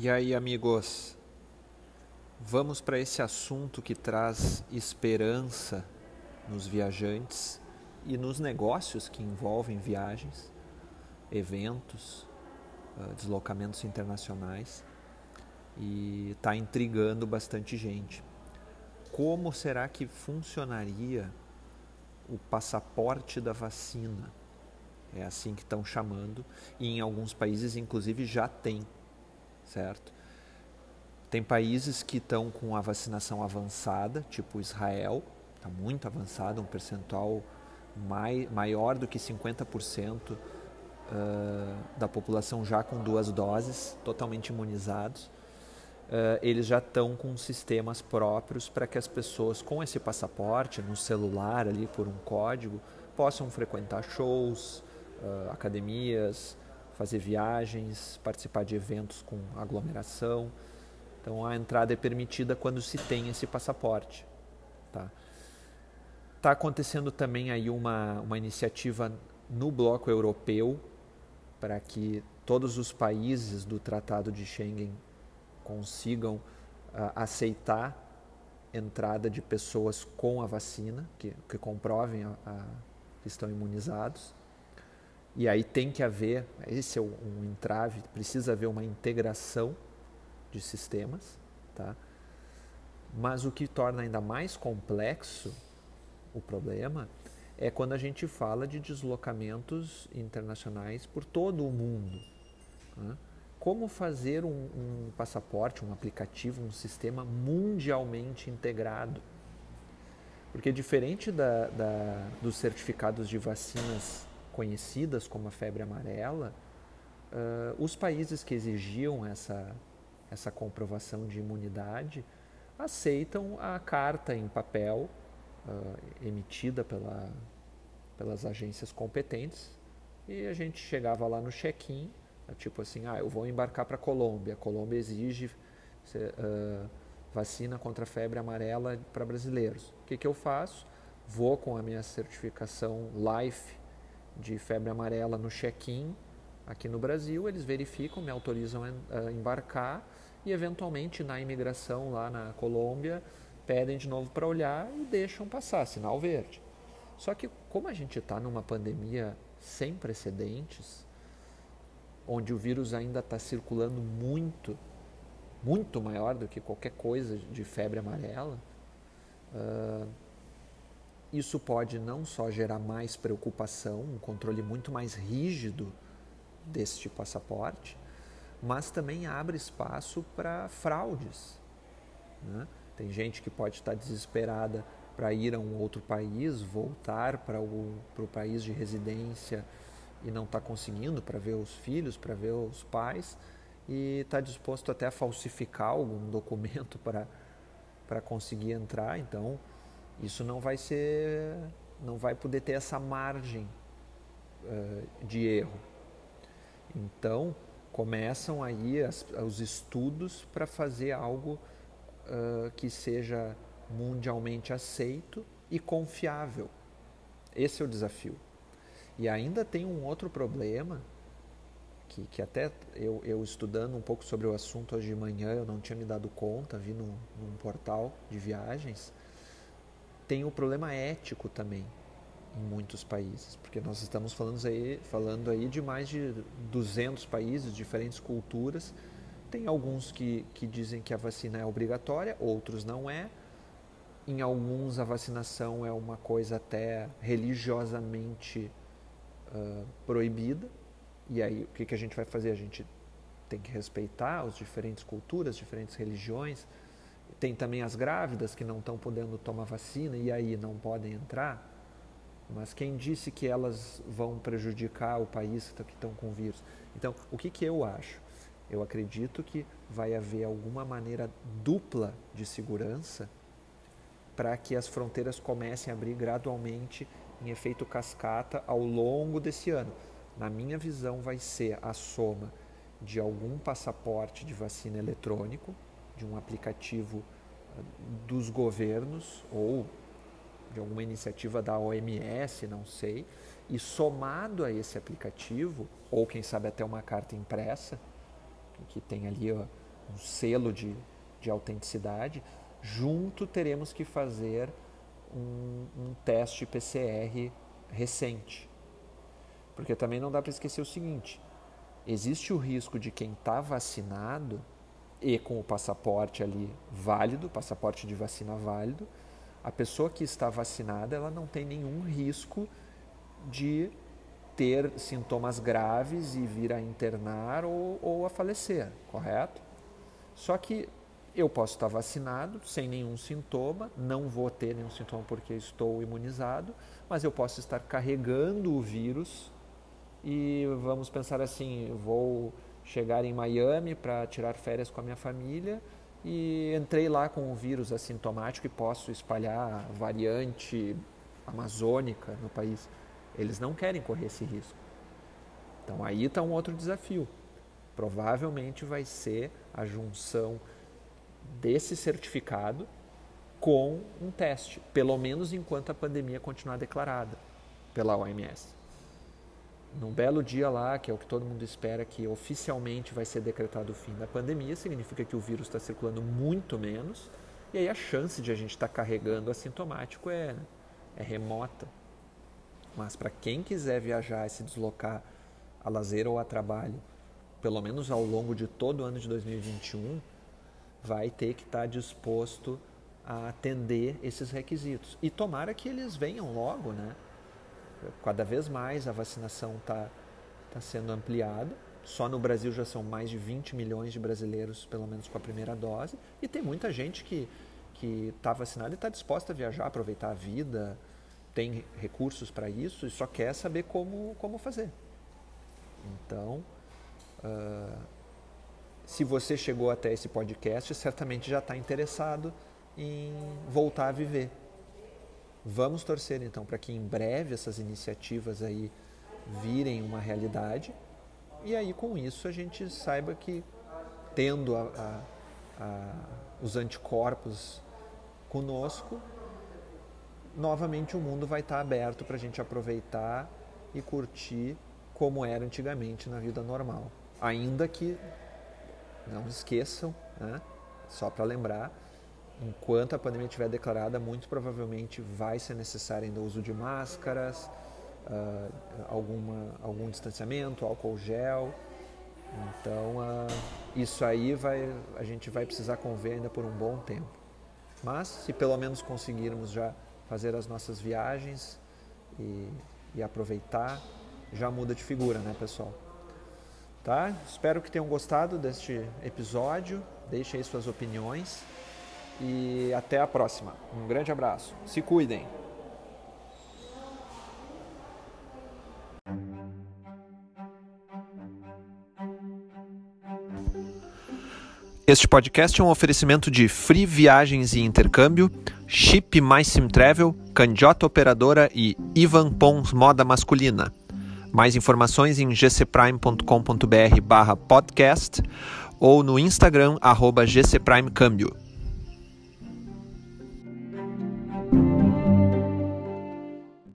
E aí, amigos, vamos para esse assunto que traz esperança nos viajantes e nos negócios que envolvem viagens, eventos, ah, deslocamentos internacionais e está intrigando bastante gente. Como será que funcionaria o passaporte da vacina? É assim que estão chamando, e em alguns países, inclusive, já tem, certo? Tem países que estão com a vacinação avançada, tipo Israel, está muito avançado, um percentual mai, maior do que 50% uh, da população já com duas doses, totalmente imunizados uh, eles já estão com sistemas próprios para que as pessoas com esse passaporte no celular ali por um código possam frequentar shows, uh, academias, fazer viagens, participar de eventos com aglomeração. Então a entrada é permitida quando se tem esse passaporte. Tá? Está acontecendo também aí uma, uma iniciativa no bloco europeu para que todos os países do Tratado de Schengen consigam uh, aceitar entrada de pessoas com a vacina, que, que comprovem a, a, que estão imunizados. E aí tem que haver, esse é um entrave, precisa haver uma integração de sistemas, tá? Mas o que torna ainda mais complexo o problema é quando a gente fala de deslocamentos internacionais por todo o mundo. Né? como fazer um, um, passaporte, um aplicativo, um sistema mundialmente integrado. Porque diferente da, da, dos certificados de vacinas conhecidas como a febre amarela, uh, os países que exigiam essa, essa comprovação de imunidade aceitam a carta em papel uh, emitida pela, pelas agências competentes e a gente chegava lá no check-in é tipo assim, ah, eu vou embarcar para a Colômbia. A Colômbia exige uh, vacina contra a febre amarela para brasileiros. O que, que eu faço? Vou com a minha certificação LIFE de febre amarela no check-in aqui no Brasil, eles verificam, me autorizam a embarcar e eventualmente na imigração lá na Colômbia pedem de novo para olhar e deixam passar, sinal verde. Só que como a gente está numa pandemia sem precedentes, onde o vírus ainda está circulando muito, muito maior do que qualquer coisa de febre amarela, uh, isso pode não só gerar mais preocupação, um controle muito mais rígido deste passaporte, mas também abre espaço para fraudes. Né? Tem gente que pode estar desesperada para ir a um outro país, voltar para o, para o país de residência e não está conseguindo para ver os filhos, para ver os pais e está disposto até a falsificar algum documento para conseguir entrar. Então isso não vai ser, não vai poder ter essa margem uh, de erro. Então começam aí as, os estudos para fazer algo uh, que seja mundialmente aceito e confiável. Esse é o desafio. E ainda tem um outro problema, que, que até eu, eu estudando um pouco sobre o assunto hoje de manhã, eu não tinha me dado conta, vi num, num portal de viagens, tem o problema ético também em muitos países, porque nós estamos falando aí, falando aí de mais de 200 países, diferentes culturas. Tem alguns que, que dizem que a vacina é obrigatória, outros não é. Em alguns a vacinação é uma coisa até religiosamente uh, proibida. E aí, o que, que a gente vai fazer? A gente tem que respeitar as diferentes culturas, diferentes religiões. Tem também as grávidas que não estão podendo tomar vacina e aí não podem entrar. Mas quem disse que elas vão prejudicar o país que estão com vírus? Então, o que, que eu acho? Eu acredito que vai haver alguma maneira dupla de segurança para que as fronteiras comecem a abrir gradualmente em efeito cascata ao longo desse ano. Na minha visão, vai ser a soma de algum passaporte de vacina eletrônico, de um aplicativo ah, dos governos ou de alguma iniciativa da OMS, não sei, e somado a esse aplicativo, ou quem sabe até uma carta impressa, que tem ali ó, um selo de, de autenticidade, junto teremos que fazer um, um teste PCR recente. Porque também não dá para esquecer o seguinte: existe o risco de quem está vacinado e com o passaporte ali válido, passaporte de vacina válido, a pessoa que está vacinada ela não tem nenhum risco de ter sintomas graves e vir a internar ou, ou a falecer, correto? Só que eu posso estar vacinado sem nenhum sintoma, não vou ter nenhum sintoma porque estou imunizado, mas eu posso estar carregando o vírus e vamos pensar assim, vou chegar em Miami para tirar férias com a minha família e entrei lá com o vírus assintomático e posso espalhar a variante amazônica no país. Eles não querem correr esse risco. Então aí está um outro desafio. Provavelmente vai ser a junção desse certificado com um teste, pelo menos enquanto a pandemia continuar declarada pela OMS. Num belo dia lá, que é o que todo mundo espera que oficialmente vai ser decretado o fim da pandemia, significa que o vírus está circulando muito menos e aí a chance de a gente estar tá carregando assintomático é, é remota. Mas para quem quiser viajar e se deslocar a lazer ou a trabalho, pelo menos ao longo de todo o ano de 2021, vai ter que estar tá disposto a atender esses requisitos. E tomara que eles venham logo, né? Cada vez mais a vacinação está tá sendo ampliada. Só no Brasil já são mais de 20 milhões de brasileiros, pelo menos com a primeira dose. E tem muita gente que que está vacinada e está disposta a viajar, aproveitar a vida, tem recursos para isso e só quer saber como, como fazer. Então, uh, se você chegou até esse podcast, certamente já está interessado em voltar a viver. Vamos torcer então para que em breve essas iniciativas aí virem uma realidade e aí com isso a gente saiba que tendo a, a, a, os anticorpos conosco, novamente o mundo vai estar aberto para a gente aproveitar e curtir como era antigamente na vida normal. Ainda que não esqueçam, né? só para lembrar, enquanto a pandemia estiver declarada, muito provavelmente vai ser necessário ainda o uso de máscaras, uh, alguma, algum distanciamento, álcool gel. Então, uh, isso aí vai, a gente vai precisar conver ainda por um bom tempo. Mas, se pelo menos conseguirmos já fazer as nossas viagens e, e aproveitar, já muda de figura, né, pessoal? Tá? Espero que tenham gostado deste episódio. Deixem aí suas opiniões. E até a próxima. Um grande abraço. Se cuidem. Este podcast é um oferecimento de Free Viagens e Intercâmbio, Chip Mais Sim Travel, Candiota Operadora e Ivan Pons Moda Masculina. Mais informações em gcprime.com.br barra podcast ou no Instagram arroba gcprimecâmbio.